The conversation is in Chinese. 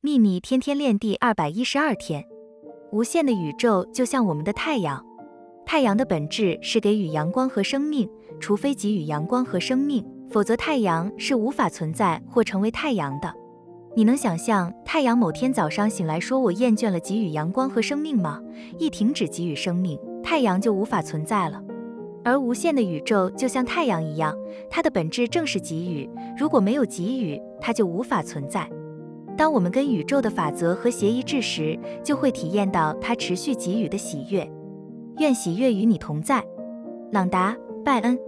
秘密天天练第二百一十二天。无限的宇宙就像我们的太阳，太阳的本质是给予阳光和生命，除非给予阳光和生命，否则太阳是无法存在或成为太阳的。你能想象太阳某天早上醒来说：“我厌倦了给予阳光和生命吗？”一停止给予生命，太阳就无法存在了。而无限的宇宙就像太阳一样，它的本质正是给予。如果没有给予，它就无法存在。当我们跟宇宙的法则和谐一致时，就会体验到它持续给予的喜悦。愿喜悦与你同在，朗达·拜恩。